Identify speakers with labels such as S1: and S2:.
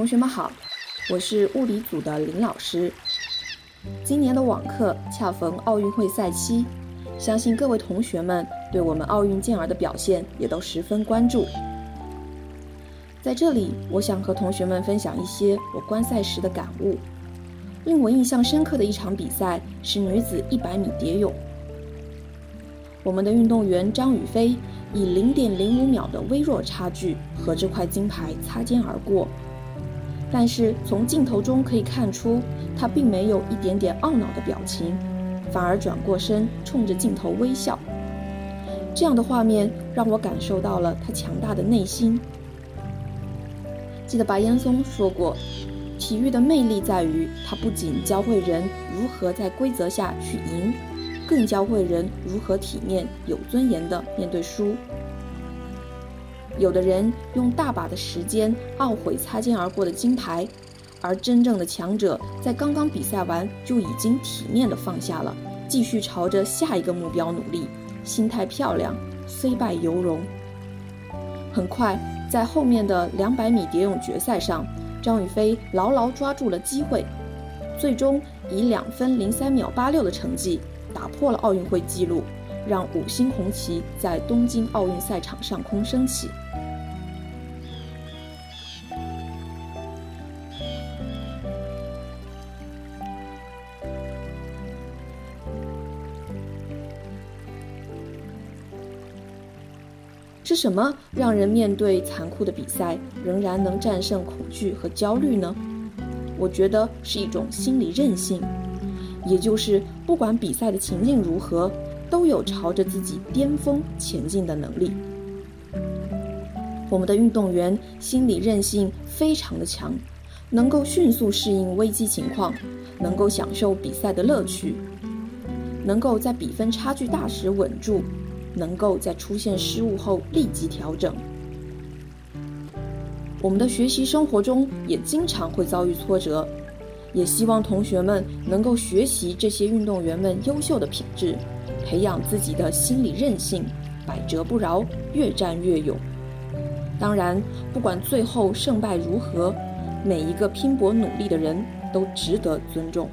S1: 同学们好，我是物理组的林老师。今年的网课恰逢奥运会赛期，相信各位同学们对我们奥运健儿的表现也都十分关注。在这里，我想和同学们分享一些我观赛时的感悟。令我印象深刻的一场比赛是女子100米蝶泳。我们的运动员张雨霏以0.05秒的微弱差距和这块金牌擦肩而过，但是从镜头中可以看出，他并没有一点点懊恼的表情，反而转过身冲着镜头微笑。这样的画面让我感受到了他强大的内心。记得白岩松说过。体育的魅力在于，它不仅教会人如何在规则下去赢，更教会人如何体面、有尊严地面对输。有的人用大把的时间懊悔擦肩而过的金牌，而真正的强者在刚刚比赛完就已经体面地放下了，继续朝着下一个目标努力，心态漂亮，虽败犹荣。很快，在后面的两百米蝶泳决赛上。张雨霏牢牢抓住了机会，最终以两分零三秒八六的成绩打破了奥运会纪录，让五星红旗在东京奥运赛场上空升起。是什么让人面对残酷的比赛仍然能战胜恐惧和焦虑呢？我觉得是一种心理韧性，也就是不管比赛的情境如何，都有朝着自己巅峰前进的能力。我们的运动员心理韧性非常的强，能够迅速适应危机情况，能够享受比赛的乐趣，能够在比分差距大时稳住。能够在出现失误后立即调整。我们的学习生活中也经常会遭遇挫折，也希望同学们能够学习这些运动员们优秀的品质，培养自己的心理韧性，百折不挠，越战越勇。当然，不管最后胜败如何，每一个拼搏努力的人都值得尊重。